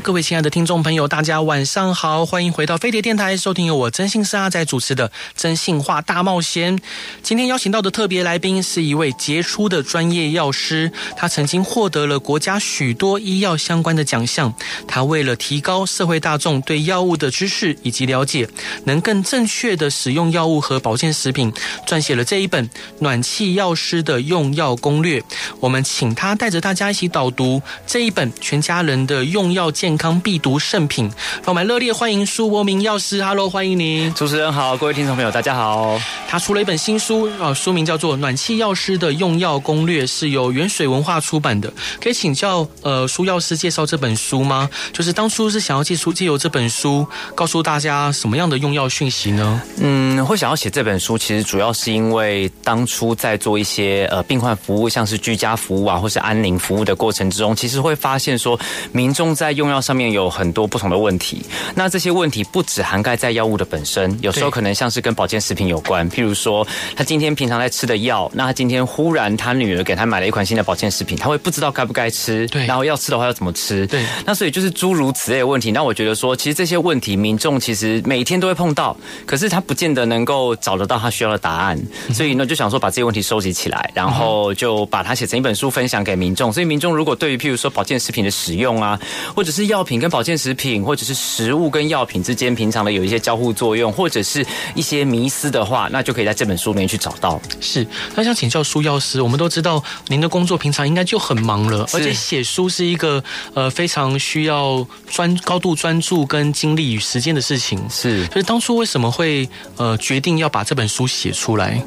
各位亲爱的听众朋友，大家晚上好，欢迎回到飞碟电台，收听由我征信社阿仔主持的《征信话大冒险》。今天邀请到的特别来宾是一位杰出的专业药师，他曾经获得了国家许多医药相关的奖项。他为了提高社会大众对药物的知识以及了解，能更正确的使用药物和保健食品，撰写了这一本《暖气药师的用药攻略》。我们请他带着大家一起导读这一本全家人的用药。健康必读圣品，让我们热烈欢迎苏博明药师。Hello，欢迎您。主持人好，各位听众朋友，大家好。他出了一本新书啊，书名叫做《暖气药师的用药攻略》，是由原水文化出版的。可以请教呃苏药师介绍这本书吗？就是当初是想要借书借由这本书告诉大家什么样的用药讯息呢？嗯，会想要写这本书，其实主要是因为当初在做一些呃病患服务，像是居家服务啊，或是安宁服务的过程之中，其实会发现说民众在用药上面有很多不同的问题，那这些问题不只涵盖在药物的本身，有时候可能像是跟保健食品有关。譬如说，他今天平常在吃的药，那他今天忽然他女儿给他买了一款新的保健食品，他会不知道该不该吃，对，然后要吃的话要怎么吃，对。那所以就是诸如此类的问题。那我觉得说，其实这些问题民众其实每天都会碰到，可是他不见得能够找得到他需要的答案。所以呢，就想说把这些问题收集起来，然后就把它写成一本书分享给民众。所以民众如果对于譬如说保健食品的使用啊，或者是药品跟保健食品，或者是食物跟药品之间平常的有一些交互作用，或者是一些迷思的话，那就可以在这本书里面去找到。是，那想请教苏药师，我们都知道您的工作平常应该就很忙了，而且写书是一个呃非常需要专高度专注跟精力与时间的事情。是，所以当初为什么会呃决定要把这本书写出来？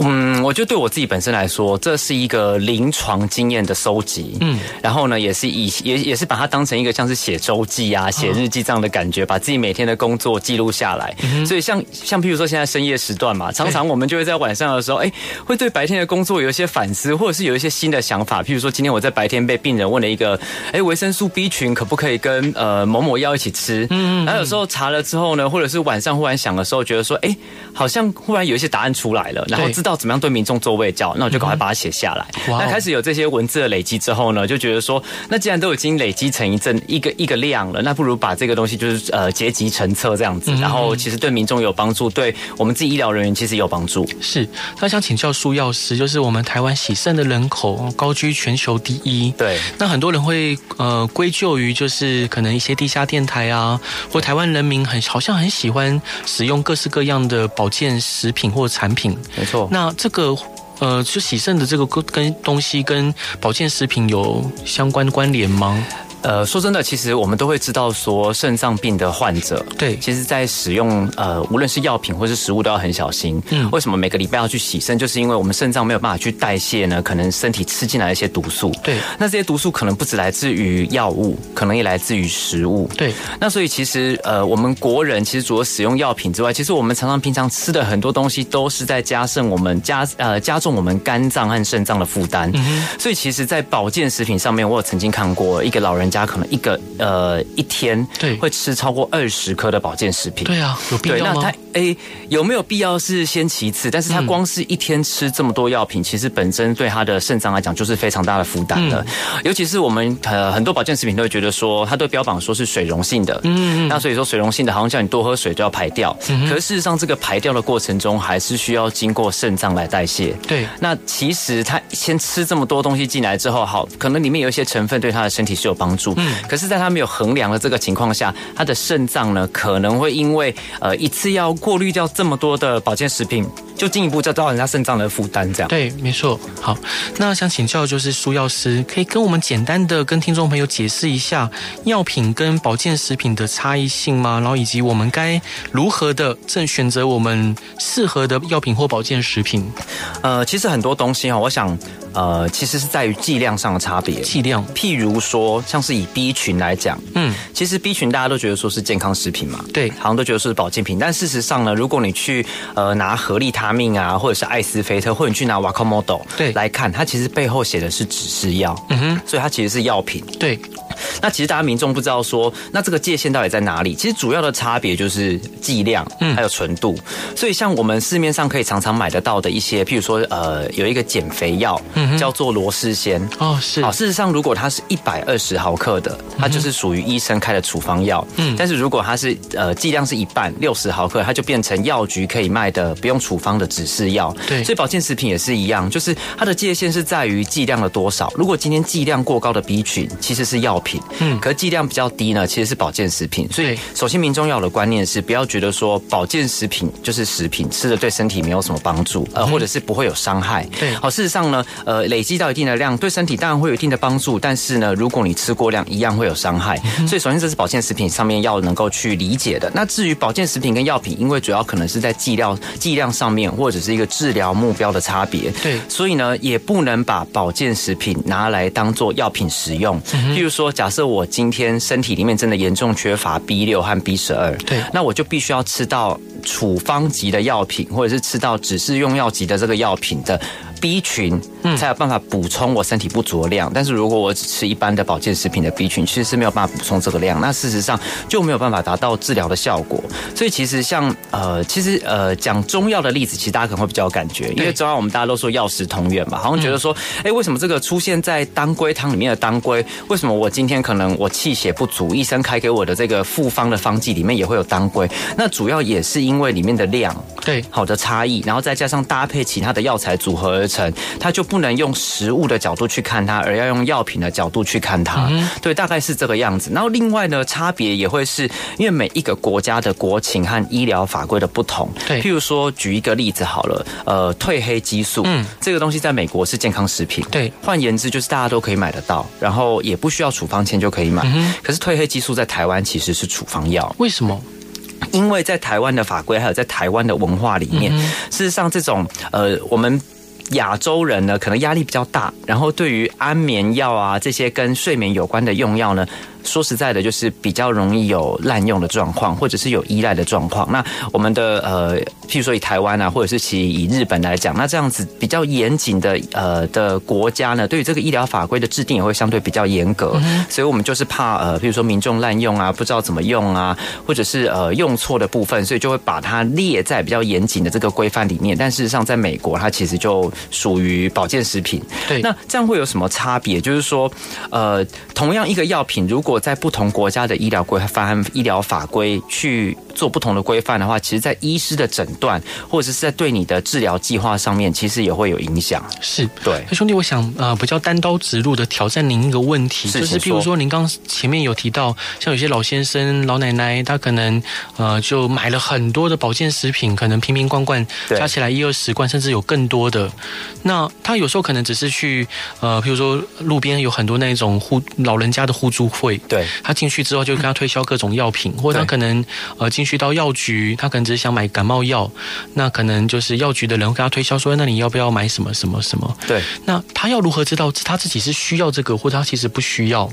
嗯，我觉得对我自己本身来说，这是一个临床经验的收集。嗯，然后呢，也是以也也是把它当成一个像是写周记啊、写日记这样的感觉，把自己每天的工作记录下来。所以像像譬如说现在深夜时段嘛，常常我们就会在晚上的时候，哎，会对白天的工作有一些反思，或者是有一些新的想法。譬如说今天我在白天被病人问了一个，哎，维生素 B 群可不可以跟呃某某药一起吃？嗯，然后有时候查了之后呢，或者是晚上忽然想的时候，觉得说，哎，好像忽然有一些答案出来了，然后知道怎么样对民众做卫教，那我就赶快把它写下来。那开始有这些文字的累积之后呢，就觉得说，那既然都已经累积成一阵一个一个量了，那不如把这个东西就是呃结集成册这样子，然后其实对民众有帮助，对我们自己医疗人员其实有帮助。是，那想请教苏药师，就是我们台湾洗肾的人口高居全球第一，对，那很多人会呃归咎于就是可能一些地下电台啊，或台湾人民很好像很喜欢使用各式各样的保健食品或产品，没错。那这个呃，就洗肾的这个跟东西跟保健食品有相关关联吗？呃，说真的，其实我们都会知道，说肾脏病的患者，对，其实，在使用呃，无论是药品或是食物，都要很小心。嗯，为什么每个礼拜要去洗肾？就是因为我们肾脏没有办法去代谢呢，可能身体吃进来一些毒素。对，那这些毒素可能不止来自于药物，可能也来自于食物。对，那所以其实呃，我们国人其实除了使用药品之外，其实我们常常平常吃的很多东西都是在加深我们加呃加重我们肝脏和肾脏的负担。嗯，所以其实，在保健食品上面，我有曾经看过一个老人。家可能一个呃一天对。会吃超过二十颗的保健食品，对啊，有必要吗？那他诶有没有必要是先其次，但是他光是一天吃这么多药品，其实本身对他的肾脏来讲就是非常大的负担了。尤其是我们呃很多保健食品都会觉得说，它都标榜说是水溶性的，嗯，那所以说水溶性的，好像叫你多喝水就要排掉，可是事实上这个排掉的过程中，还是需要经过肾脏来代谢。对，那其实他先吃这么多东西进来之后，好，可能里面有一些成分对他的身体是有帮助。嗯，可是，在他没有衡量的这个情况下，他的肾脏呢，可能会因为呃一次要过滤掉这么多的保健食品。就进一步就造成人家肾脏的负担。这样对，没错。好，那想请教就是苏药师，可以跟我们简单的跟听众朋友解释一下药品跟保健食品的差异性吗？然后以及我们该如何的正选择我们适合的药品或保健食品？呃，其实很多东西哈，我想。呃，其实是在于剂量上的差别。剂量，譬如说，像是以 B 群来讲，嗯，其实 B 群大家都觉得说是健康食品嘛，对，好像都觉得说是保健品。但事实上呢，如果你去呃拿合利他命啊，或者是艾斯菲特，或者你去拿瓦科莫多，对，来看，它其实背后写的是指示药，嗯哼，所以它其实是药品。对，那其实大家民众不知道说，那这个界限到底在哪里？其实主要的差别就是剂量，嗯，还有纯度。所以像我们市面上可以常常买得到的一些，譬如说呃有一个减肥药。叫做罗氏仙哦，是好。事实上，如果它是一百二十毫克的，它就是属于医生开的处方药。嗯，但是如果它是呃剂量是一半，六十毫克，它就变成药局可以卖的不用处方的指示药。对，所以保健食品也是一样，就是它的界限是在于剂量的多少。如果今天剂量过高的 B 群其实是药品，嗯，可是剂量比较低呢，其实是保健食品。所以，首先民众要有的观念是，不要觉得说保健食品就是食品，吃的对身体没有什么帮助，呃，或者是不会有伤害。对，好，事实上呢，呃，累积到一定的量，对身体当然会有一定的帮助，但是呢，如果你吃过量，一样会有伤害。所以，首先这是保健食品上面要能够去理解的。那至于保健食品跟药品，因为主要可能是在剂量、剂量上面，或者是一个治疗目标的差别。对，所以呢，也不能把保健食品拿来当做药品使用。譬如说，假设我今天身体里面真的严重缺乏 B 六和 B 十二，对，那我就必须要吃到处方级的药品，或者是吃到只是用药级的这个药品的。B 群才有办法补充我身体不足的量，但是如果我只吃一般的保健食品的 B 群，其实是没有办法补充这个量，那事实上就没有办法达到治疗的效果。所以其实像呃，其实呃，讲中药的例子，其实大家可能会比较有感觉，因为中药我们大家都说药食同源嘛，好像觉得说，哎，为什么这个出现在当归汤里面的当归，为什么我今天可能我气血不足，医生开给我的这个复方的方剂里面也会有当归？那主要也是因为里面的量对好的差异，然后再加上搭配其他的药材组合。成，他就不能用食物的角度去看它，而要用药品的角度去看它。嗯。对，大概是这个样子。然后另外呢，差别也会是因为每一个国家的国情和医疗法规的不同。对，譬如说举一个例子好了，呃，褪黑激素，嗯，这个东西在美国是健康食品。对，换言之就是大家都可以买得到，然后也不需要处方签就可以买。嗯。可是褪黑激素在台湾其实是处方药，为什么？因为在台湾的法规还有在台湾的文化里面，嗯、事实上这种呃我们。亚洲人呢，可能压力比较大，然后对于安眠药啊这些跟睡眠有关的用药呢。说实在的，就是比较容易有滥用的状况，或者是有依赖的状况。那我们的呃，譬如说以台湾啊，或者是其以日本来讲，那这样子比较严谨的呃的国家呢，对于这个医疗法规的制定也会相对比较严格。嗯、所以我们就是怕呃，譬如说民众滥用啊，不知道怎么用啊，或者是呃用错的部分，所以就会把它列在比较严谨的这个规范里面。但事实上，在美国，它其实就属于保健食品。对，那这样会有什么差别？就是说，呃，同样一个药品，如果在不同国家的医疗规范、医疗法规去做不同的规范的话，其实，在医师的诊断或者是在对你的治疗计划上面，其实也会有影响。是对，那兄弟，我想呃，比较单刀直入的挑战您一个问题，是就是譬如说，您刚前面有提到，像有些老先生、老奶奶，他可能呃就买了很多的保健食品，可能瓶瓶罐罐加起来一二十罐，甚至有更多的。那他有时候可能只是去呃，譬如说路边有很多那种互老人家的互助会。对，他进去之后就跟他推销各种药品，或者他可能呃进去到药局，他可能只是想买感冒药，那可能就是药局的人会跟他推销说，那你要不要买什么什么什么？对，那他要如何知道他自己是需要这个，或者他其实不需要？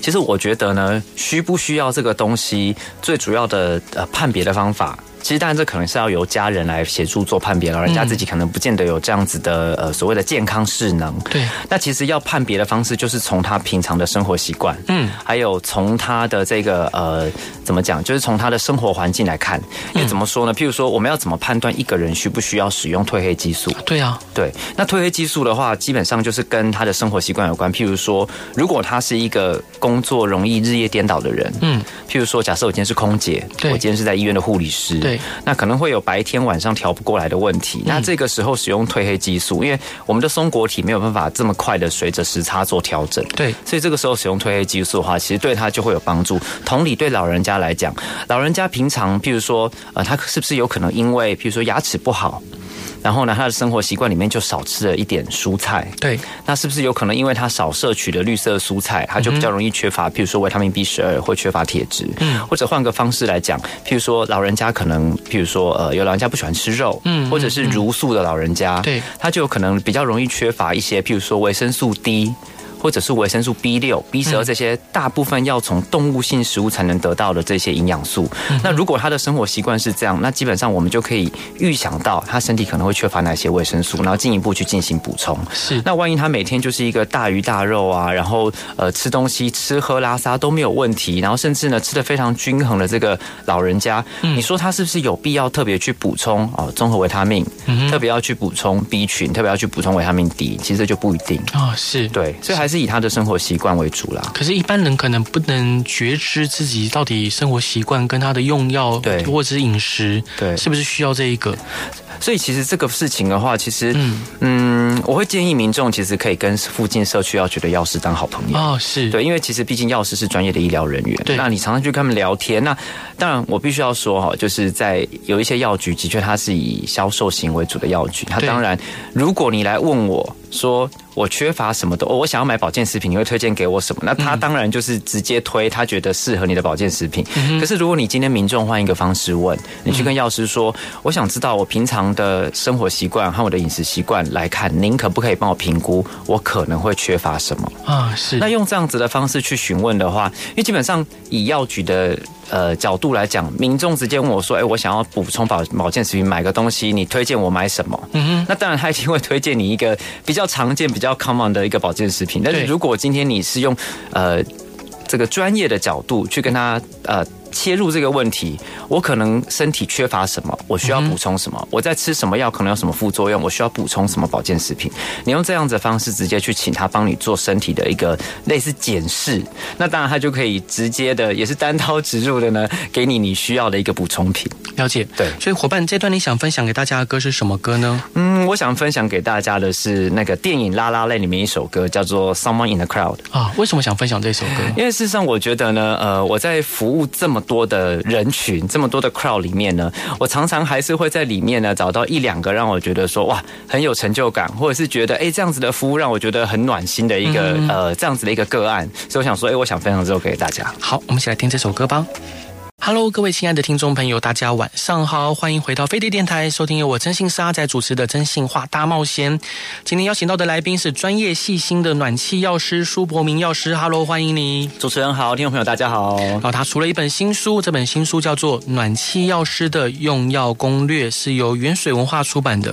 其实我觉得呢，需不需要这个东西，最主要的呃判别的方法。其实当然，这可能是要由家人来协助做判别，老人家自己可能不见得有这样子的呃所谓的健康势能。对。那其实要判别的方式，就是从他平常的生活习惯，嗯，还有从他的这个呃怎么讲，就是从他的生活环境来看。因为怎么说呢？譬如说，我们要怎么判断一个人需不需要使用褪黑激素？对啊，对。那褪黑激素的话，基本上就是跟他的生活习惯有关。譬如说，如果他是一个工作容易日夜颠倒的人，嗯，譬如说，假设我今天是空姐，对，我今天是在医院的护理师，对。那可能会有白天晚上调不过来的问题。那这个时候使用褪黑激素，因为我们的松果体没有办法这么快的随着时差做调整。对，所以这个时候使用褪黑激素的话，其实对他就会有帮助。同理，对老人家来讲，老人家平常，譬如说，呃，他是不是有可能因为，譬如说牙齿不好？然后呢，他的生活习惯里面就少吃了一点蔬菜。对，那是不是有可能因为他少摄取的绿色蔬菜，他就比较容易缺乏，譬如说维他命 B 十二或缺乏铁质？嗯，或者换个方式来讲，譬如说老人家可能，譬如说呃，有老人家不喜欢吃肉，嗯，或者是茹素的老人家，对，他就有可能比较容易缺乏一些，譬如说维生素 D。或者是维生素 B 六、B 十二这些大部分要从动物性食物才能得到的这些营养素。那如果他的生活习惯是这样，那基本上我们就可以预想到他身体可能会缺乏哪些维生素，然后进一步去进行补充。是。那万一他每天就是一个大鱼大肉啊，然后呃吃东西吃喝拉撒都没有问题，然后甚至呢吃的非常均衡的这个老人家，你说他是不是有必要特别去补充啊综合维他命，特别要去补充 B 群，特别要去补充维他命 D？其实这就不一定啊。是对，所以还是。是以他的生活习惯为主啦。可是，一般人可能不能觉知自己到底生活习惯跟他的用药，对，或者是饮食，对，是不是需要这一个？所以其实这个事情的话，其实嗯嗯，我会建议民众其实可以跟附近社区药局的药师当好朋友哦，是对，因为其实毕竟药师是专业的医疗人员，对，那你常常去跟他们聊天，那当然我必须要说哈，就是在有一些药局的确它是以销售型为主的药局，它当然如果你来问我说我缺乏什么的，我想要买保健食品，你会推荐给我什么？那他当然就是直接推他觉得适合你的保健食品。可是如果你今天民众换一个方式问，你去跟药师说，我想知道我平常。的生活习惯和我的饮食习惯来看，您可不可以帮我评估我可能会缺乏什么啊？是。那用这样子的方式去询问的话，因为基本上以药局的呃角度来讲，民众直接问我说：“哎，我想要补充保保健食品，买个东西，你推荐我买什么？”嗯哼。那当然他一定会推荐你一个比较常见、比较 common 的一个保健食品。但是如果今天你是用呃这个专业的角度去跟他呃。切入这个问题，我可能身体缺乏什么，我需要补充什么？我在吃什么药，可能有什么副作用？我需要补充什么保健食品？你用这样子的方式直接去请他帮你做身体的一个类似检视，那当然他就可以直接的，也是单刀直入的呢，给你你需要的一个补充品。了解，对。所以伙伴，这段你想分享给大家的歌是什么歌呢？嗯，我想分享给大家的是那个电影《拉拉泪》里面一首歌，叫做《Someone in the Crowd》啊。为什么想分享这首歌？因为事实上，我觉得呢，呃，我在服务这么多的人群，这么多的 crowd 里面呢，我常常还是会在里面呢找到一两个让我觉得说哇很有成就感，或者是觉得哎这样子的服务让我觉得很暖心的一个、嗯、呃这样子的一个个案，所以我想说哎我想分享这首歌给大家。好，我们一起来听这首歌吧。Hello，各位亲爱的听众朋友，大家晚上好，欢迎回到飞碟电台，收听由我征信社阿仔主持的《真心话大冒险》。今天邀请到的来宾是专业细心的暖气药师舒伯明药师。Hello，欢迎你。主持人好，听众朋友大家好。然后他出了一本新书，这本新书叫做《暖气药师的用药攻略》，是由原水文化出版的。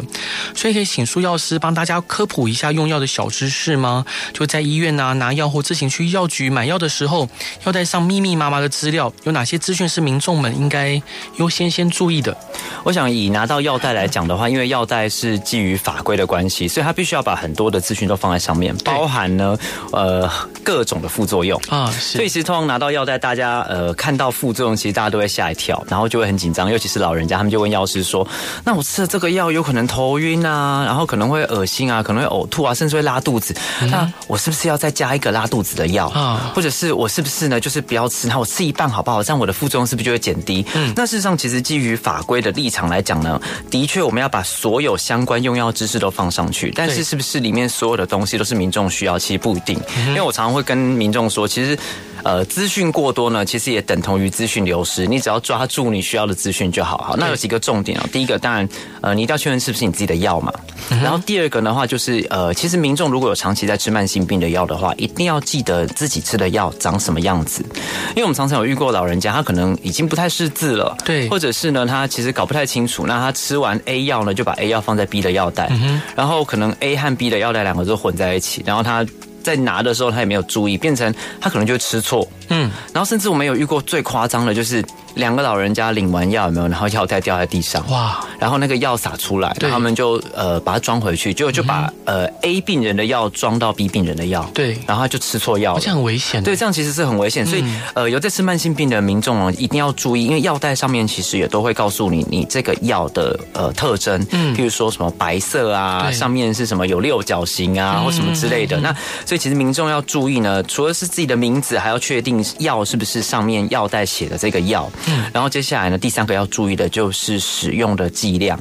所以可以请舒药师帮大家科普一下用药的小知识吗？就在医院啊拿药或自行去药局买药的时候，要带上密密麻麻的资料，有哪些资讯是民众们应该优先先注意的。我想以拿到药袋来讲的话，因为药袋是基于法规的关系，所以它必须要把很多的资讯都放在上面，包含呢呃各种的副作用啊。所以其实通常拿到药袋，大家呃看到副作用，其实大家都会吓一跳，然后就会很紧张，尤其是老人家，他们就问药师说：“那我吃了这个药有可能头晕啊，然后可能会恶心啊，可能会呕吐啊，甚至会拉肚子。嗯、那我是不是要再加一个拉肚子的药啊？或者是我是不是呢就是不要吃？那我吃一半好不好？这样我的副作用是不是就会减？”低，嗯，那事实上，其实基于法规的立场来讲呢，的确我们要把所有相关用药知识都放上去，但是是不是里面所有的东西都是民众需要？其实不一定，因为我常常会跟民众说，其实。呃，资讯过多呢，其实也等同于资讯流失。你只要抓住你需要的资讯就好。好，那有几个重点啊。第一个，当然，呃，你一定要确认是不是你自己的药嘛。然后第二个的话，就是呃，其实民众如果有长期在吃慢性病的药的话，一定要记得自己吃的药长什么样子。因为我们常常有遇过老人家，他可能已经不太识字了，对，或者是呢，他其实搞不太清楚。那他吃完 A 药呢，就把 A 药放在 B 的药袋，然后可能 A 和 B 的药袋两个都混在一起，然后他。在拿的时候，他也没有注意，变成他可能就吃错。嗯，然后甚至我们有遇过最夸张的，就是。两个老人家领完药有没有？然后药袋掉在地上，哇！然后那个药洒出来，对，他们就呃把它装回去，就就把呃 A 病人的药装到 B 病人的药，对，然后他就吃错药了，这样很危险。对，这样其实是很危险，所以呃有在吃慢性病的民众哦，一定要注意，因为药袋上面其实也都会告诉你你这个药的呃特征，嗯，譬如说什么白色啊，上面是什么有六角形啊，或什么之类的。那所以其实民众要注意呢，除了是自己的名字，还要确定药是不是上面药袋写的这个药。嗯，然后接下来呢，第三个要注意的就是使用的剂量。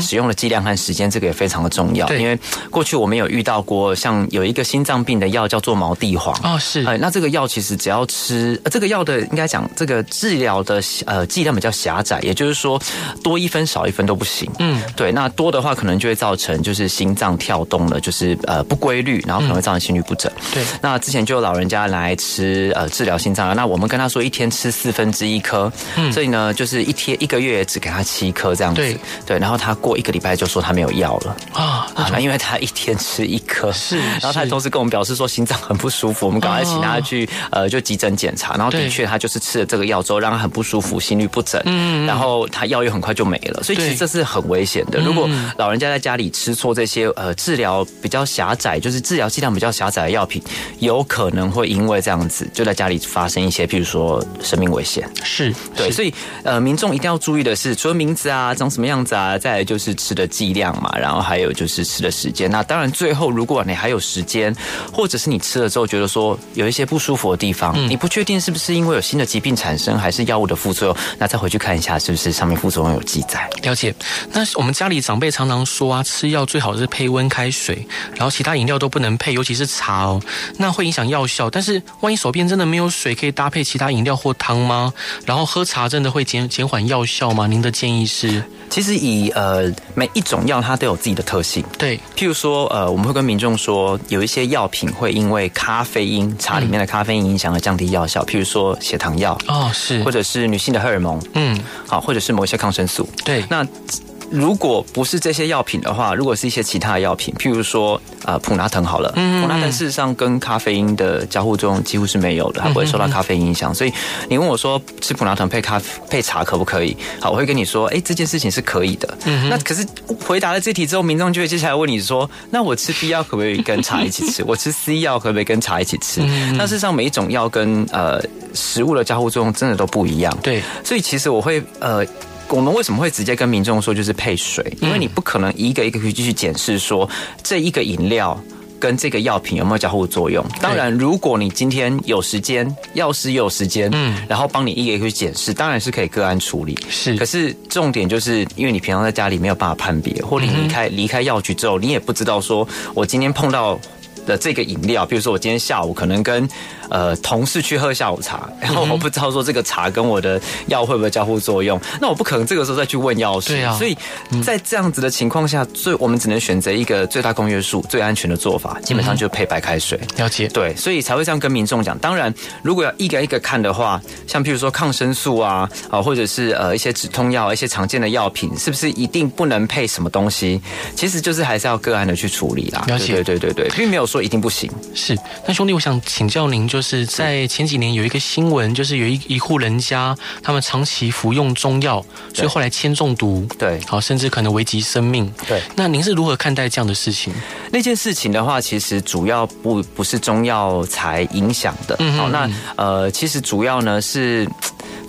使用的剂量和时间，这个也非常的重要。因为过去我们有遇到过，像有一个心脏病的药叫做毛地黄哦，是。哎，那这个药其实只要吃，这个药的应该讲这个治疗的呃剂量比较狭窄，也就是说多一分少一分都不行。嗯，对。那多的话可能就会造成就是心脏跳动了，就是呃不规律，然后可能会造成心律不整。对。那之前就有老人家来吃呃治疗心脏，那我们跟他说一天吃四分之一颗，嗯，所以呢就是一天一个月只给他七颗这样子。对。对，然后他过一个礼拜就说他没有药了。啊，那因为他一天吃一颗，是，然后他同时跟我们表示说心脏很不舒服，我们赶快请他去呃就急诊检查，然后的确他就是吃了这个药之后让他很不舒服，心率不整，嗯，然后他药又很快就没了，所以其实这是很危险的。如果老人家在家里吃错这些呃治疗比较狭窄，就是治疗剂量比较狭窄的药品，有可能会因为这样子就在家里发生一些，譬如说生命危险。是对，所以呃民众一定要注意的是，除了名字啊长什么样子啊，再来就是吃的剂量嘛，然后还有就是吃的时间。那当然最后如果你还有时间，或者是你吃了之后觉得说有一些不舒服的地方，嗯、你不确定是不是因为有新的疾病产生，还是药物的副作用，那再回去看一下是不是上面副作用有记载。了解。那我们家里长辈常常说啊，吃药最好是配温开水，然后其他饮料都不能配，尤其是茶哦，那会影响药效。但是万一手边真的没有水，可以搭配其他饮料或汤吗？然后喝茶真的会减减缓药效吗？您的建议是？其实以呃每一种药它都有自己的特性，对，譬如说呃我们会跟民众说，有一些药品会因为咖啡因茶里面的咖啡因影响而降低药效，譬如说血糖药哦是，或者是女性的荷尔蒙，嗯，好，或者是某一些抗生素，对，那。如果不是这些药品的话，如果是一些其他的药品，譬如说呃普拿疼好了，嗯，普拿疼事实上跟咖啡因的交互作用几乎是没有的，它不会受到咖啡因影响。所以你问我说吃普拿疼配咖配茶可不可以？好，我会跟你说，哎，这件事情是可以的。嗯，那可是回答了这题之后，民众就会接下来问你说，那我吃 B 药可不可以跟茶一起吃？我吃 C 药可不可以跟茶一起吃？那事实上每一种药跟呃食物的交互作用真的都不一样。对，所以其实我会呃。我们为什么会直接跟民众说就是配水？因为你不可能一个一个去继续检视说这一个饮料跟这个药品有没有交互作用。当然，如果你今天有时间，药师也有时间，嗯，然后帮你一个一个去检视，当然是可以个案处理。是，可是重点就是因为你平常在家里没有办法判别，或你离开离开药局之后，你也不知道说我今天碰到的这个饮料，比如说我今天下午可能跟。呃，同事去喝下午茶，然后我不知道说这个茶跟我的药会不会交互作用，那我不可能这个时候再去问药师。对啊，所以在这样子的情况下，最我们只能选择一个最大公约数、最安全的做法，基本上就配白开水。了解。对，所以才会这样跟民众讲。当然，如果要一个一个看的话，像譬如说抗生素啊，啊，或者是呃一些止痛药、一些常见的药品，是不是一定不能配什么东西？其实就是还是要个案的去处理啦。了解。对对对对，并没有说一定不行。是。那兄弟，我想请教您，就。是在前几年有一个新闻，就是有一一户人家，他们长期服用中药，所以后来铅中毒，对，好，甚至可能危及生命。对，那您是如何看待这样的事情？那件事情的话，其实主要不不是中药材影响的。嗯，好，那呃，其实主要呢是。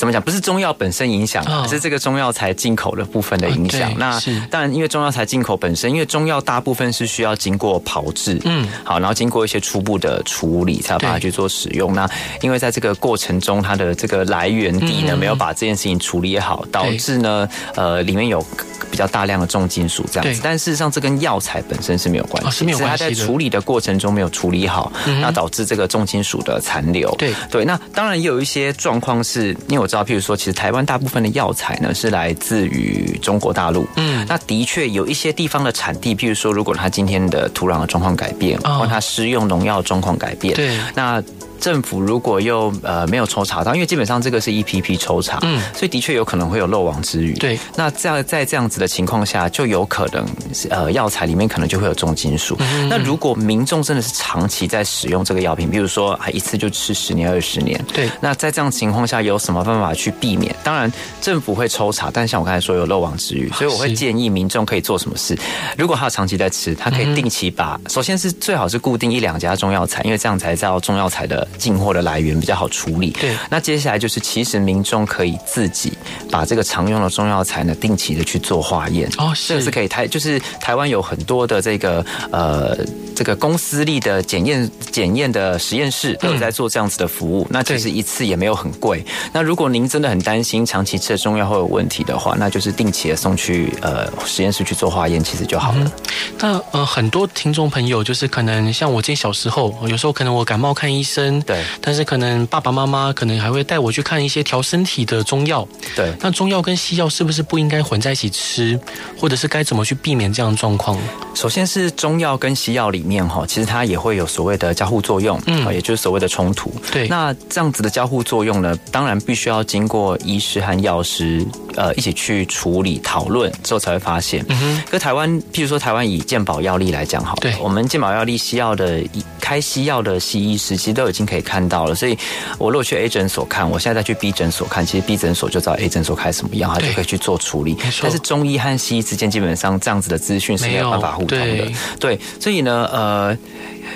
怎么讲？不是中药本身影响，而是这个中药材进口的部分的影响。哦、那当然，因为中药材进口本身，因为中药大部分是需要经过炮制，嗯，好，然后经过一些初步的处理，才把它去做使用。那因为在这个过程中，它的这个来源地呢，没有把这件事情处理好，导致呢，呃，里面有比较大量的重金属这样子。但事实上，这跟药材本身是没有关系，是没有关系的。它在处理的过程中没有处理好，那导致这个重金属的残留。对对，那当然也有一些状况是，因为我。知道，譬如说，其实台湾大部分的药材呢是来自于中国大陆。嗯，那的确有一些地方的产地，譬如说，如果它今天的土壤的状况改变，或它施用农药状况改变，对，那。政府如果又呃没有抽查到，因为基本上这个是一批批抽查，嗯，所以的确有可能会有漏网之鱼。对，那这样在这样子的情况下，就有可能呃药材里面可能就会有重金属。嗯，那如果民众真的是长期在使用这个药品，比如说啊一次就吃十年二十年，对，那在这样情况下有什么办法去避免？当然政府会抽查，但像我刚才说有漏网之鱼，所以我会建议民众可以做什么事？如果他长期在吃，他可以定期把，首先是最好是固定一两家中药材，因为这样才叫中药材的。进货的来源比较好处理。对，那接下来就是其实民众可以自己把这个常用的中药材呢，定期的去做化验。哦，这个是可以台，就是台湾有很多的这个呃这个公司立的检验检验的实验室都有在做这样子的服务。嗯、那其实一次也没有很贵。那如果您真的很担心长期吃的中药会有问题的话，那就是定期的送去呃实验室去做化验，其实就好了。嗯、那呃很多听众朋友就是可能像我今天小时候，有时候可能我感冒看医生，对，但是可能爸爸妈妈可能还会带我去看一些调身体的中药，对。那中药跟西药是不是不应该混在一起吃，或者是该怎么去避免这样的状况？首先是中药跟西药里面哈，其实它也会有所谓的交互作用，嗯，也就是所谓的冲突。对，那这样子的交互作用呢，当然必须要经过医师和药师呃一起去处理讨论之后才会发现。嗯哼，跟台湾，譬如说台湾以健保药力来讲好了，对，我们健保药力西药的开西药的西医师其实都已经可以看到了，所以我如果去 A 诊所看，我现在再去 B 诊所看，其实 B 诊所就知道 A 诊所开什么药，他就可以去做处理。但是中医和西医之间基本上这样子的资讯是没有办法互通的。对，对，所以呢，呃。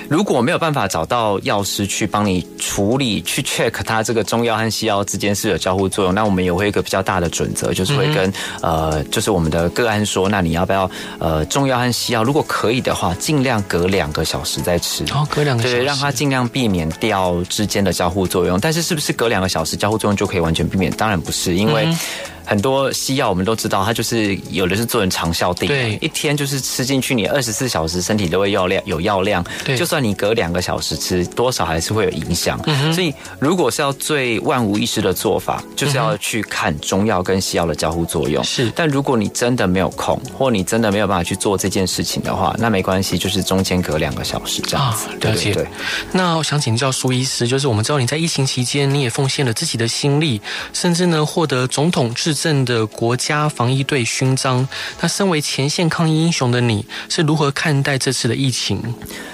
如果没有办法找到药师去帮你处理，去 check 它这个中药和西药之间是有交互作用，那我们也会有一个比较大的准则，就是会跟呃，就是我们的个案说，那你要不要呃，中药和西药，如果可以的话，尽量隔两个小时再吃。哦，隔两个小时，对，让它尽量避免掉之间的交互作用。但是是不是隔两个小时交互作用就可以完全避免？当然不是，因为。很多西药我们都知道，它就是有的是做成长效定，对，一天就是吃进去，你二十四小时身体都会药量有药量，对，就算你隔两个小时吃，多少还是会有影响。嗯，所以如果是要最万无一失的做法，就是要去看中药跟西药的交互作用。是，但如果你真的没有空，或你真的没有办法去做这件事情的话，那没关系，就是中间隔两个小时这样子。了解。对，那我想请教苏医师，就是我们知道你在疫情期间，你也奉献了自己的心力，甚至呢获得总统制。镇的国家防疫队勋章。那身为前线抗疫英雄的你，是如何看待这次的疫情？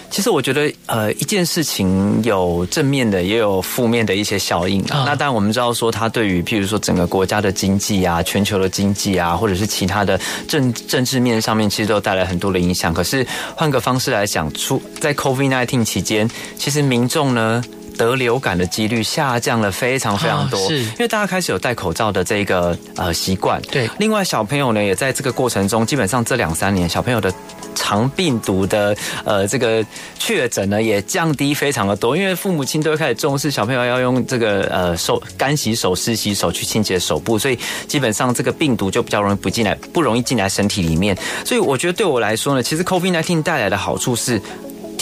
其实我觉得，呃，一件事情有正面的，也有负面的一些效应啊。那当然，我们知道说，它对于譬如说整个国家的经济啊、全球的经济啊，或者是其他的政政治面上面，其实都带来很多的影响。可是换个方式来讲，出在 COVID-19 期间，其实民众呢。得流感的几率下降了非常非常多，是因为大家开始有戴口罩的这个呃习惯。对，另外小朋友呢也在这个过程中，基本上这两三年小朋友的肠病毒的呃这个确诊呢也降低非常的多，因为父母亲都会开始重视小朋友要用这个呃手干洗手、湿洗手去清洁手部，所以基本上这个病毒就比较容易不进来，不容易进来身体里面。所以我觉得对我来说呢，其实 COVID-19 带来的好处是。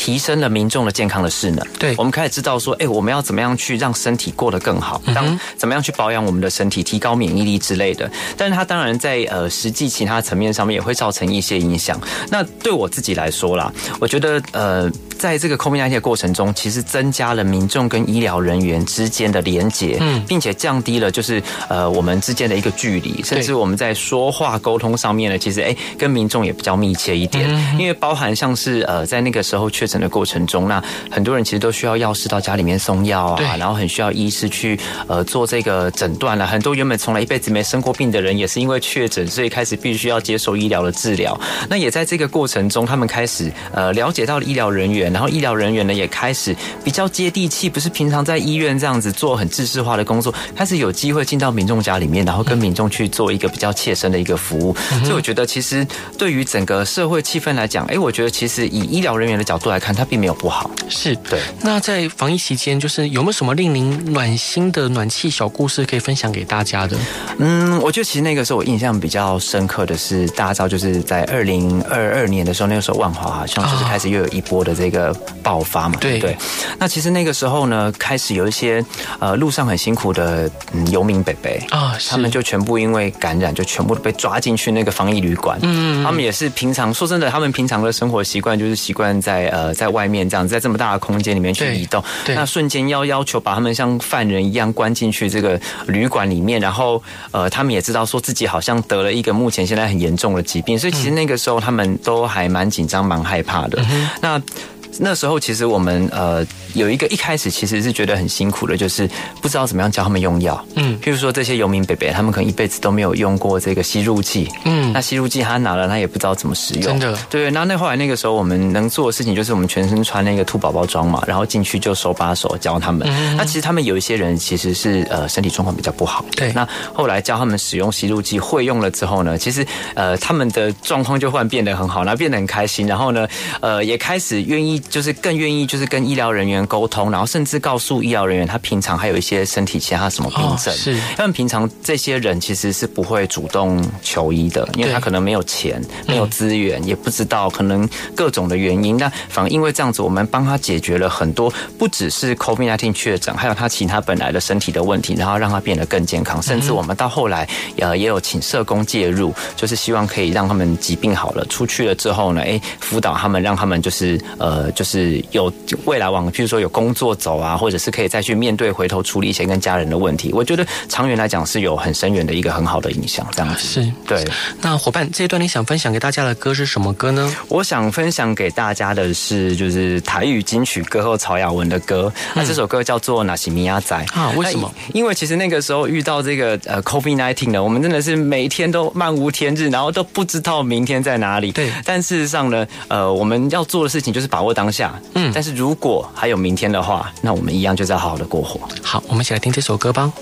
提升了民众的健康的势能，对，我们开始知道说，哎，我们要怎么样去让身体过得更好，当怎么样去保养我们的身体，提高免疫力之类的。但是它当然在呃实际其他层面上面也会造成一些影响。那对我自己来说啦，我觉得呃。在这个 COVID-19 的过程中，其实增加了民众跟医疗人员之间的连结，嗯，并且降低了就是呃我们之间的一个距离，甚至我们在说话沟通上面呢，其实哎跟民众也比较密切一点，因为包含像是呃在那个时候确诊的过程中，那很多人其实都需要药师到家里面送药啊，然后很需要医师去呃做这个诊断了，很多原本从来一辈子没生过病的人，也是因为确诊，所以开始必须要接受医疗的治疗。那也在这个过程中，他们开始呃了解到了医疗人员。然后医疗人员呢也开始比较接地气，不是平常在医院这样子做很制式化的工作，开始有机会进到民众家里面，然后跟民众去做一个比较切身的一个服务。嗯、所以我觉得，其实对于整个社会气氛来讲，哎，我觉得其实以医疗人员的角度来看，它并没有不好。是对。那在防疫期间，就是有没有什么令您暖心的暖气小故事可以分享给大家的？嗯，我觉得其实那个时候我印象比较深刻的是，大家知道就是在二零二二年的时候，那个时候万华好像就是开始又有一波的这个。爆发嘛，对对。那其实那个时候呢，开始有一些呃路上很辛苦的嗯游民北北啊，他们就全部因为感染，就全部都被抓进去那个防疫旅馆。嗯，他们也是平常说真的，他们平常的生活习惯就是习惯在呃在外面这样子，在这么大的空间里面去移动。对，那瞬间要要求把他们像犯人一样关进去这个旅馆里面，然后呃他们也知道说自己好像得了一个目前现在很严重的疾病，所以其实那个时候他们都还蛮紧张、蛮害怕的。那那时候其实我们呃有一个一开始其实是觉得很辛苦的，就是不知道怎么样教他们用药。嗯，譬如说这些游民伯伯，他们可能一辈子都没有用过这个吸入剂。嗯，那吸入剂他拿了，他也不知道怎么使用。真的。对，那那后来那个时候我们能做的事情就是我们全身穿那个兔宝宝装嘛，然后进去就手把手教他们。嗯。那其实他们有一些人其实是呃身体状况比较不好。对。那后来教他们使用吸入剂，会用了之后呢，其实呃他们的状况就忽然变得很好，然后变得很开心，然后呢呃也开始愿意就是更愿意就是跟医疗人员沟通，然后甚至告诉医疗人员他平常还有一些身体其他什么病症。哦，是。他们平常这些人其实是不会主动求医的，因为他可能没有钱、没有资源，也不知道可能各种的原因。那反而因为这样子，我们帮他解决了很多，不只是 COVID-19 确诊，还有他其他本来的身体的问题，然后让他变得更健康。甚至我们到后来呃也有请社工介入，就是希望可以让他们疾病好了出去了之后呢，哎辅导他们，让他们就是呃就是有未来往，譬如说有工作走啊，或者是可以再去面对回头处理一些跟家人的问题。我觉得长远来讲是有很深远的一个很好的影响。这样子是对。那伙伴这一段你想分享给大家的歌是什么歌呢？我想分享给大家的是就是台语金曲歌后曹雅文的歌。那这首歌叫做《那西米亚仔》啊？为什么？因为其实那个时候遇到这个呃 COVID-19 呢，我们真的是每一天都漫无天日，然后都不知道明天在哪里。对。但事实上呢，呃，我们要做的事情就是把握当下。嗯。但是如果还有明天的话，那我们一样就是要好好的过活。好，我们一起来听这首歌吧。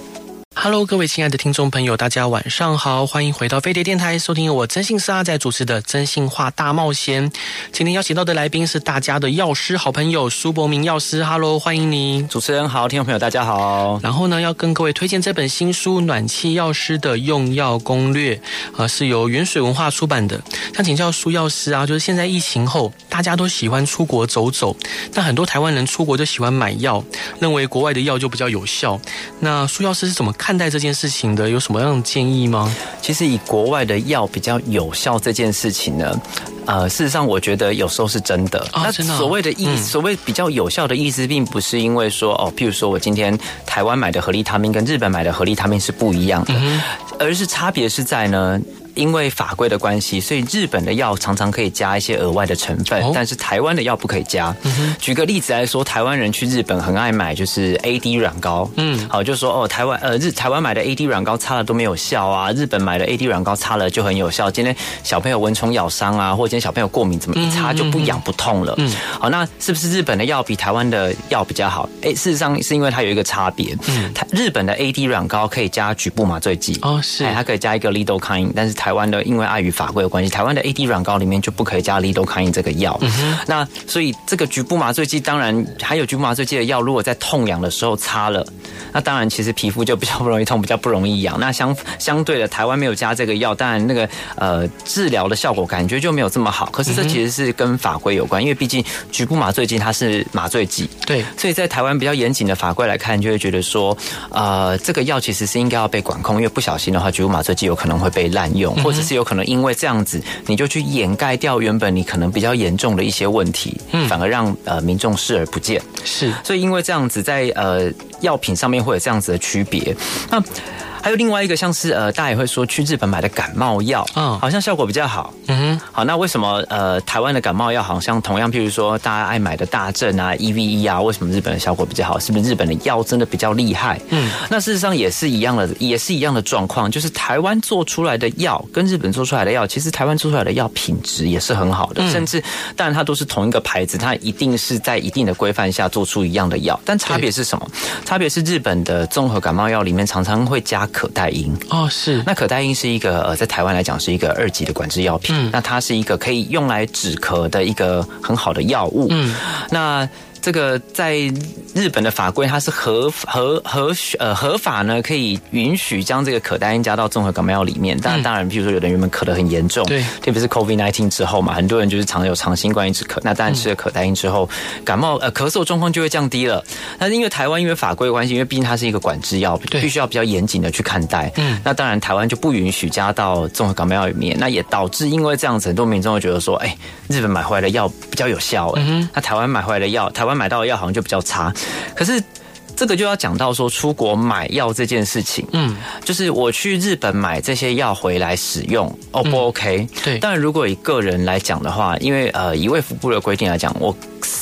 Hello，各位亲爱的听众朋友，大家晚上好，欢迎回到飞碟电台，收听我征信社阿仔主持的《征信话大冒险》。今天邀请到的来宾是大家的药师好朋友苏伯明药师，Hello，欢迎你。主持人好，听众朋友大家好。然后呢，要跟各位推荐这本新书《暖气药师的用药攻略》，呃，是由原水文化出版的。想请教苏药师啊，就是现在疫情后，大家都喜欢出国走走，那很多台湾人出国就喜欢买药，认为国外的药就比较有效。那苏药师是怎么看？看待这件事情的有什么样的建议吗？其实以国外的药比较有效这件事情呢，呃，事实上我觉得有时候是真的。哦、那所谓的意，嗯、所谓比较有效的意思，并不是因为说哦，譬如说我今天台湾买的合利他命跟日本买的合利他命是不一样的，嗯、而是差别是在呢。因为法规的关系，所以日本的药常常可以加一些额外的成分，但是台湾的药不可以加。举个例子来说，台湾人去日本很爱买就是 AD 软膏，嗯，好，就说哦，台湾呃日台湾买的 AD 软膏擦了都没有效啊，日本买的 AD 软膏擦了就很有效。今天小朋友蚊虫咬伤啊，或者今天小朋友过敏，怎么一擦就不痒不痛了？嗯，好，那是不是日本的药比台湾的药比较好？哎，事实上是因为它有一个差别，嗯，它日本的 AD 软膏可以加局部麻醉剂哦，是，它可以加一个 lidocaine，但是台湾的因为碍于法规的关系，台湾的 AD 软膏里面就不可以加 lidocaine 这个药。嗯。那所以这个局部麻醉剂，当然还有局部麻醉剂的药，如果在痛痒的时候擦了，那当然其实皮肤就比较不容易痛，比较不容易痒。那相相对的，台湾没有加这个药，当然那个呃治疗的效果感觉就没有这么好。可是这其实是跟法规有关，因为毕竟局部麻醉剂它是麻醉剂。对。所以在台湾比较严谨的法规来看，就会觉得说，呃，这个药其实是应该要被管控，因为不小心的话，局部麻醉剂有可能会被滥用，或者是。有可能因为这样子，你就去掩盖掉原本你可能比较严重的一些问题，嗯，反而让呃民众视而不见。是，所以因为这样子，在呃药品上面会有这样子的区别。那还有另外一个，像是呃，大家也会说去日本买的感冒药，嗯，好像效果比较好。嗯哼，好，那为什么呃台湾的感冒药好像同样，譬如说大家爱买的大正啊、EVE 啊，为什么日本的效果比较好？是不是日本的药真的比较厉害？嗯，那事实上也是一样的，也是一样的状况，就是台湾做出来的药跟日本做出来的药，其实台湾做出来的药品质也是很好的，嗯、甚至当然它都是同一个牌子，它一定是在一定的规范下做出一样的药，但差别是什么？差别是日本的综合感冒药里面常常会加。可待因哦，是那可待因是一个呃，在台湾来讲是一个二级的管制药品，嗯，那它是一个可以用来止咳的一个很好的药物，嗯，那。这个在日本的法规，它是合合合呃合法呢，可以允许将这个可待因加到综合感冒药里面。当然，当然，譬如说有的人原本咳得很严重，对，特别是 COVID nineteen 之后嘛，很多人就是常有长新冠一直咳。那当然吃了可待因之后，感冒呃咳嗽状况就会降低了。但是因为台湾因为法规的关系，因为毕竟它是一个管制药，必须要比较严谨的去看待。嗯，那当然台湾就不允许加到综合感冒药里面。那也导致因为这样子，很多民众会觉得说，哎，日本买回来的药比较有效，哎，那台湾买回来的药，台湾。买到的药好像就比较差，可是这个就要讲到说出国买药这件事情，嗯，就是我去日本买这些药回来使用，O 不 OK？对，但如果以个人来讲的话，因为呃以卫福部的规定来讲，我。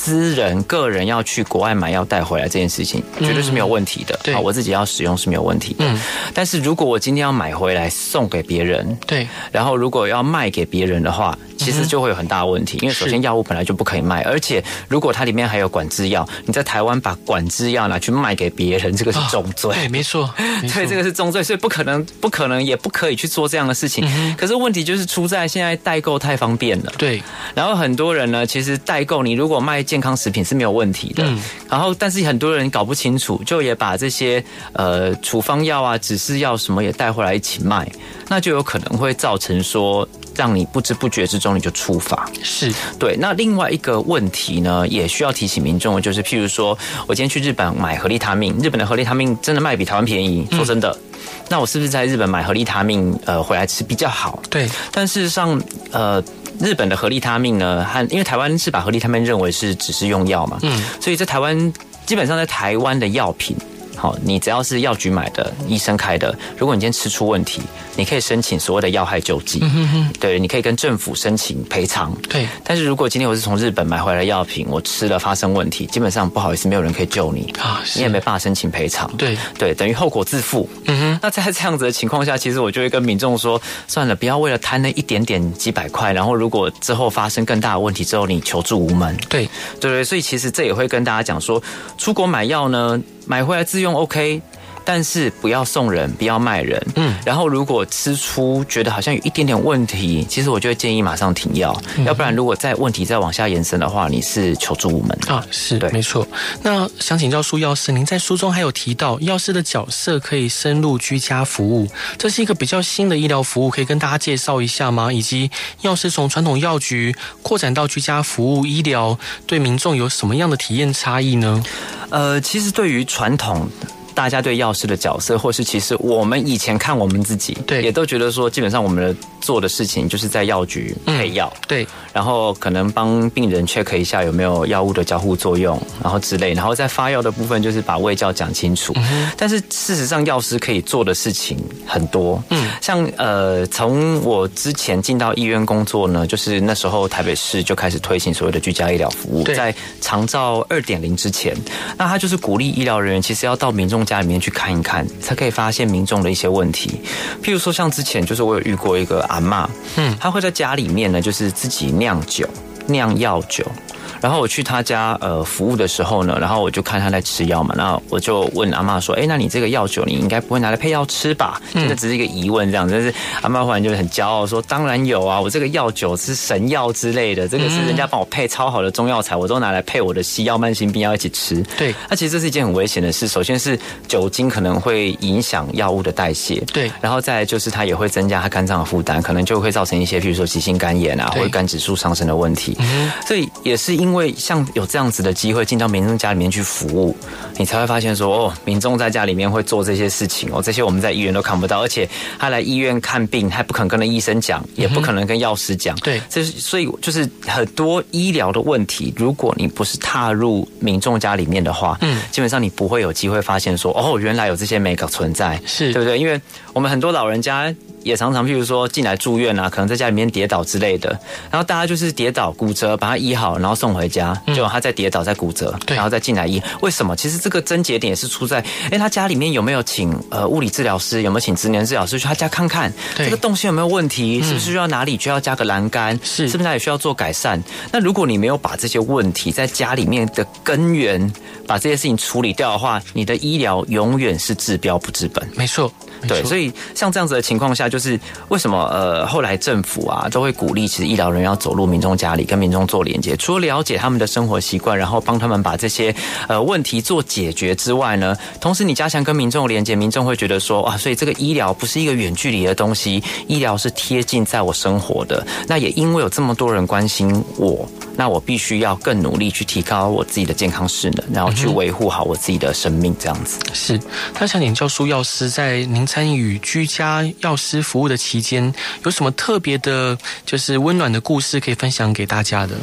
私人个人要去国外买药带回来这件事情，绝对是没有问题的。嗯、对，我自己要使用是没有问题的。嗯，但是如果我今天要买回来送给别人，对，然后如果要卖给别人的话，其实就会有很大的问题，因为首先药物本来就不可以卖，而且如果它里面还有管制药，你在台湾把管制药拿去卖给别人，这个是重罪。对，没错，对，这个是重罪，所以不可能，不可能，也不可以去做这样的事情。可是问题就是出在现在代购太方便了。对，然后很多人呢，其实代购你如果卖健康食品是没有问题的，然后但是很多人搞不清楚，就也把这些呃处方药啊、指示药什么也带回来一起卖，那就有可能会造成说。让你不知不觉之中你就出发，是对。那另外一个问题呢，也需要提醒民众的就是，譬如说我今天去日本买合利他命，日本的合利他命真的卖比台湾便宜，说真的，嗯、那我是不是在日本买合利他命呃回来吃比较好？对。但事实上，呃，日本的合利他命呢，和因为台湾是把合利他命认为是只是用药嘛，嗯，所以在台湾基本上在台湾的药品。好，你只要是药局买的，医生开的，如果你今天吃出问题，你可以申请所谓的药害救济。嗯哼哼。对，你可以跟政府申请赔偿。对。但是如果今天我是从日本买回来的药品，我吃了发生问题，基本上不好意思，没有人可以救你啊，你也没办法申请赔偿。对对，等于后果自负。嗯哼。那在这样子的情况下，其实我就会跟民众说，算了，不要为了贪那一点点几百块，然后如果之后发生更大的问题之后，你求助无门。对对对，所以其实这也会跟大家讲说，出国买药呢。买回来自用 OK。但是不要送人，不要卖人。嗯，然后如果吃出觉得好像有一点点问题，其实我就会建议马上停药。嗯、要不然如果再问题再往下延伸的话，你是求助无门啊。是对，没错。那想请教苏药师，您在书中还有提到，药师的角色可以深入居家服务，这是一个比较新的医疗服务，可以跟大家介绍一下吗？以及药师从传统药局扩展到居家服务医疗，对民众有什么样的体验差异呢？呃，其实对于传统。大家对药师的角色，或是其实我们以前看我们自己，对，也都觉得说，基本上我们的做的事情就是在药局配药，嗯，对，然后可能帮病人 check 一下有没有药物的交互作用，然后之类，然后在发药的部分就是把胃教讲清楚。嗯，但是事实上，药师可以做的事情很多，嗯，像呃，从我之前进到医院工作呢，就是那时候台北市就开始推行所谓的居家医疗服务，在长照二点零之前，那他就是鼓励医疗人员其实要到民众家里面去看一看，才可以发现民众的一些问题。譬如说，像之前就是我有遇过一个阿嬷，嗯，她会在家里面呢，就是自己酿酒、酿药酒。然后我去他家呃服务的时候呢，然后我就看他在吃药嘛，然后我就问阿妈说：“哎，那你这个药酒你应该不会拿来配药吃吧？”这个只是一个疑问，这样。但是阿妈忽然就很骄傲说：“当然有啊，我这个药酒是神药之类的，这个是人家帮我配超好的中药材，我都拿来配我的西药、慢性病药一起吃。”对，那其实这是一件很危险的事。首先是酒精可能会影响药物的代谢，对，然后再来就是它也会增加他肝脏的负担，可能就会造成一些，比如说急性肝炎啊，或者肝指数上升的问题。所以也是因为像有这样子的机会进到民众家里面去服务，你才会发现说哦，民众在家里面会做这些事情哦，这些我们在医院都看不到，而且他来医院看病，他不肯跟那医生讲，也不可能跟药师讲。对，这是所以就是很多医疗的问题，如果你不是踏入民众家里面的话，嗯，基本上你不会有机会发现说哦，原来有这些美感存在，是对不对？因为我们很多老人家。也常常，譬如说进来住院啊，可能在家里面跌倒之类的，然后大家就是跌倒骨折，把他医好，然后送回家，就他再跌倒再骨折，然后再进来医。为什么？其实这个症结点也是出在，哎，他家里面有没有请呃物理治疗师，有没有请职能治疗师去他家看看，这个动线有没有问题，是不是需要哪里需要加个栏杆，是是不是哪里需要做改善？那如果你没有把这些问题在家里面的根源，把这些事情处理掉的话，你的医疗永远是治标不治本。没错。对，所以像这样子的情况下，就是为什么呃后来政府啊都会鼓励，其实医疗人员要走入民众家里，跟民众做连接，除了了解他们的生活习惯，然后帮他们把这些呃问题做解决之外呢，同时你加强跟民众连接，民众会觉得说哇，所以这个医疗不是一个远距离的东西，医疗是贴近在我生活的。那也因为有这么多人关心我，那我必须要更努力去提高我自己的健康势能，然后去维护好我自己的生命，这样子。是，那想请教苏药师在您。参与居家药师服务的期间，有什么特别的，就是温暖的故事可以分享给大家的？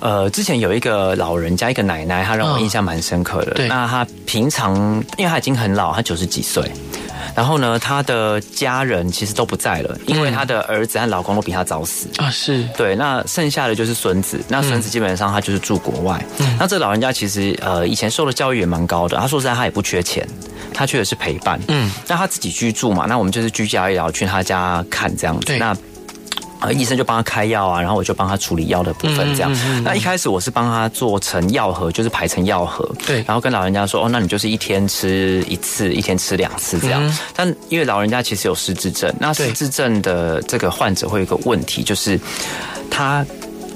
呃，之前有一个老人家，一个奶奶，她让我印象蛮深刻的。对，那她平常，因为她已经很老，她九十几岁。然后呢，她的家人其实都不在了，因为她的儿子和老公都比她早死啊。是对，那剩下的就是孙子。那孙子基本上他就是住国外。嗯，那这老人家其实呃以前受的教育也蛮高的。他说实在，他也不缺钱，他缺的是陪伴。嗯，那他自己居住嘛，那我们就是居家医疗去他家看这样子。那。呃，医生就帮他开药啊，然后我就帮他处理药的部分，这样。嗯嗯嗯、那一开始我是帮他做成药盒，就是排成药盒。对。然后跟老人家说，哦，那你就是一天吃一次，一天吃两次这样。嗯、但因为老人家其实有失智症，那失智症的这个患者会有一个问题，就是他。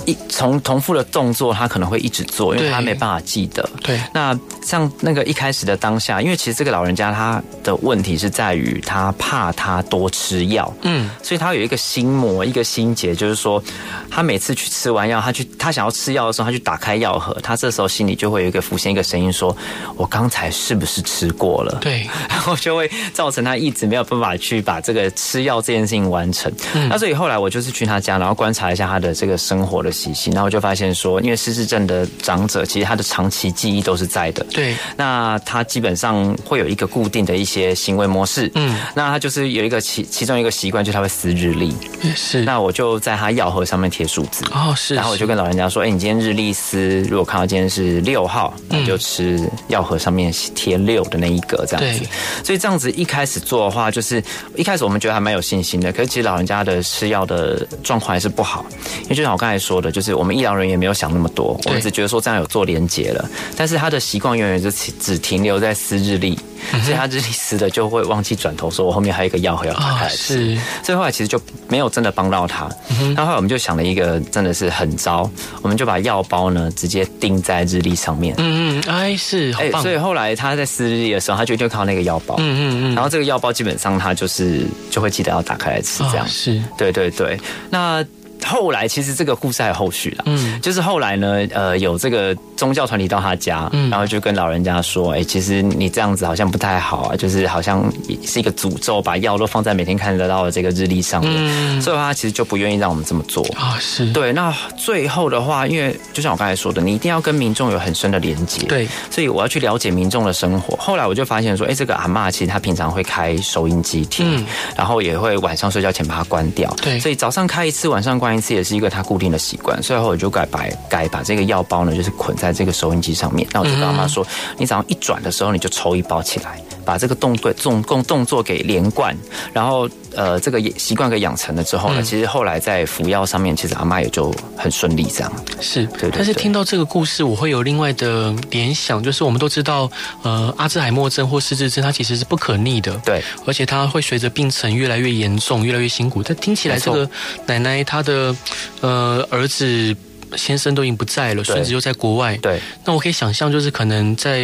一从重复的动作，他可能会一直做，因为他没办法记得。对，那像那个一开始的当下，因为其实这个老人家他的问题是在于他怕他多吃药，嗯，所以他有一个心魔，一个心结，就是说他每次去吃完药，他去他想要吃药的时候，他去打开药盒，他这时候心里就会有一个浮现一个声音说：“我刚才是不是吃过了？” 对，然后就会造成他一直没有办法去把这个吃药这件事情完成。嗯，那所以后来我就是去他家，然后观察一下他的这个生活的。习性，然后就发现说，因为失智症的长者，其实他的长期记忆都是在的。对，那他基本上会有一个固定的一些行为模式。嗯，那他就是有一个其其中一个习惯，就是他会撕日历。是，那我就在他药盒上面贴数字。哦，是。然后我就跟老人家说，哎，你今天日历撕，如果看到今天是六号，那就吃药盒上面贴六的那一个这样子。所以这样子一开始做的话，就是一开始我们觉得还蛮有信心的。可是其实老人家的吃药的状况还是不好，因为就像我刚才说的。就是我们医疗人员没有想那么多，我们只觉得说这样有做连结了，但是他的习惯永远就只停留在撕日历，所以他日历撕的就会忘记转头说，我后面还有一个药盒要打开来吃，所以后来其实就没有真的帮到他。那后来我们就想了一个真的是很糟，我们就把药包呢直接钉在日历上面。嗯嗯，哎是，哎，所以后来他在撕日历的时候，他就就靠那个药包。嗯嗯嗯，然后这个药包基本上他就是就会记得要打开来吃这样。是，对对对，那。后来其实这个故事还有后续啦，嗯，就是后来呢，呃，有这个宗教团体到他家，嗯，然后就跟老人家说，哎，其实你这样子好像不太好啊，就是好像是一个诅咒，把药都放在每天看得到的这个日历上面，嗯，所以他其实就不愿意让我们这么做。啊，是。对。那最后的话，因为就像我刚才说的，你一定要跟民众有很深的连接，对，所以我要去了解民众的生活。后来我就发现说，哎，这个阿嬷其实她平常会开收音机听，嗯，然后也会晚上睡觉前把它关掉，对，所以早上开一次，晚上关。一次也是一个他固定的习惯，所以后我就改把改把这个药包呢，就是捆在这个收音机上面。那我就跟他妈说，你早上一转的时候，你就抽一包起来，把这个动作总共动作给连贯，然后呃这个习惯给养成了之后呢，其实后来在服药上面，其实阿妈也就很顺利这样。是，对，对，对。但是听到这个故事，我会有另外的联想，就是我们都知道，呃，阿兹海默症或失智症，它其实是不可逆的，对，而且它会随着病程越来越严重，越来越辛苦。但听起来这个奶奶她的。呃，儿子、先生都已经不在了，孙子又在国外。对，那我可以想象，就是可能在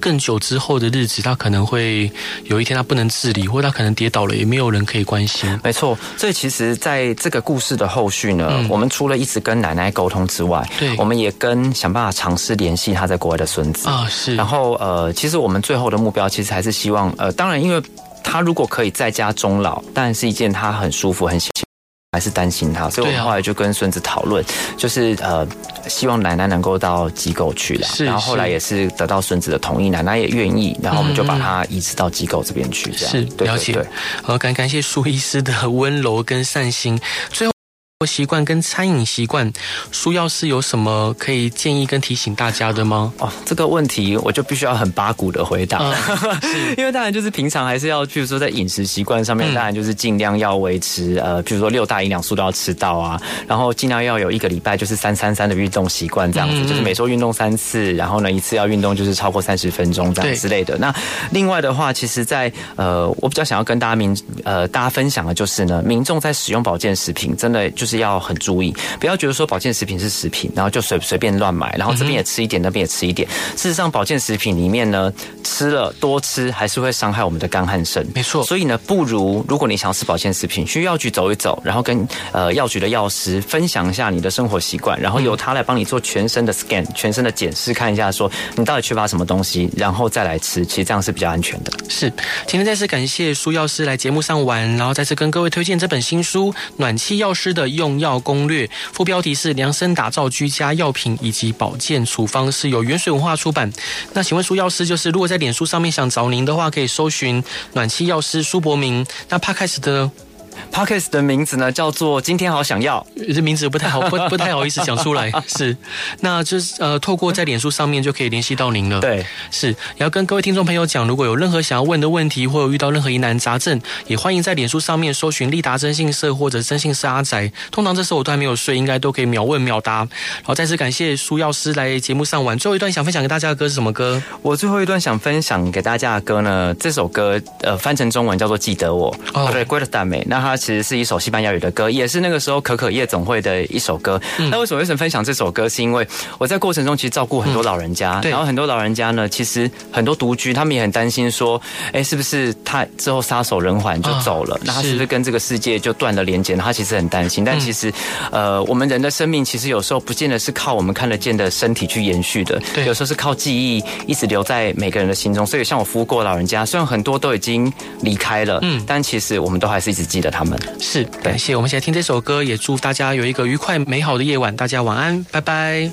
更久之后的日子，他可能会有一天他不能自理，或他可能跌倒了，也没有人可以关心。没错，所以其实在这个故事的后续呢，嗯、我们除了一直跟奶奶沟通之外，对，我们也跟想办法尝试联系他在国外的孙子啊。是，然后呃，其实我们最后的目标，其实还是希望呃，当然，因为他如果可以在家终老，当然是一件他很舒服、很喜。还是担心他，所以我们后来就跟孙子讨论，就是呃，希望奶奶能够到机构去了，然后后来也是得到孙子的同意，奶奶也愿意，然后我们就把他移植到机构这边去，这样是了解。好，感感谢苏医师的温柔跟善心，最后。习惯跟餐饮习惯，苏药师有什么可以建议跟提醒大家的吗？哦，这个问题我就必须要很八股的回答，嗯、因为当然就是平常还是要，譬如说在饮食习惯上面，当然就是尽量要维持呃，譬如说六大营养素都要吃到啊，然后尽量要有一个礼拜就是三三三的运动习惯这样子，嗯、就是每周运动三次，然后呢一次要运动就是超过三十分钟这样之类的。那另外的话，其实在呃，我比较想要跟大家民呃大家分享的就是呢，民众在使用保健食品，真的就是要很注意，不要觉得说保健食品是食品，然后就随随便乱买，然后这边也吃一点，那边也吃一点。事实上，保健食品里面呢，吃了多吃还是会伤害我们的肝和肾。没错，所以呢，不如如果你想要吃保健食品，去药局走一走，然后跟呃药局的药师分享一下你的生活习惯，然后由他来帮你做全身的 scan，全身的检视，看一下说你到底缺乏什么东西，然后再来吃，其实这样是比较安全的。是，今天再次感谢苏药师来节目上玩，然后再次跟各位推荐这本新书《暖气药师的用药攻略，副标题是量身打造居家药品以及保健处方，是由原水文化出版。那请问苏药师，就是如果在脸书上面想找您的话，可以搜寻暖气药师苏伯明。那帕开始的。Podcast 的名字呢，叫做“今天好想要”，这名字不太好，不不太好意思讲出来。是，那就是呃，透过在脸书上面就可以联系到您了。对，是，也要跟各位听众朋友讲，如果有任何想要问的问题，或有遇到任何疑难杂症，也欢迎在脸书上面搜寻立达征信社或者征信社阿宅。通常这时候我都还没有睡，应该都可以秒问秒答。然后，再次感谢苏药师来节目上玩。最后一段想分享给大家的歌是什么歌？我最后一段想分享给大家的歌呢，这首歌呃翻成中文叫做《记得我》。哦，对，Acuérdame。那它其实是一首西班牙语的歌，也是那个时候可可夜总会的一首歌。嗯、那为什么为什么分享这首歌？是因为我在过程中其实照顾很多老人家，嗯、然后很多老人家呢，其实很多独居，他们也很担心说，哎，是不是他之后撒手人寰就走了？啊、那他是不是跟这个世界就断了连接？他其实很担心。但其实，嗯、呃，我们人的生命其实有时候不见得是靠我们看得见的身体去延续的，对，有时候是靠记忆一直留在每个人的心中。所以像我服务过老人家，虽然很多都已经离开了，嗯，但其实我们都还是一直记得他们。是，感谢我们现在听这首歌，也祝大家有一个愉快美好的夜晚。大家晚安，拜拜。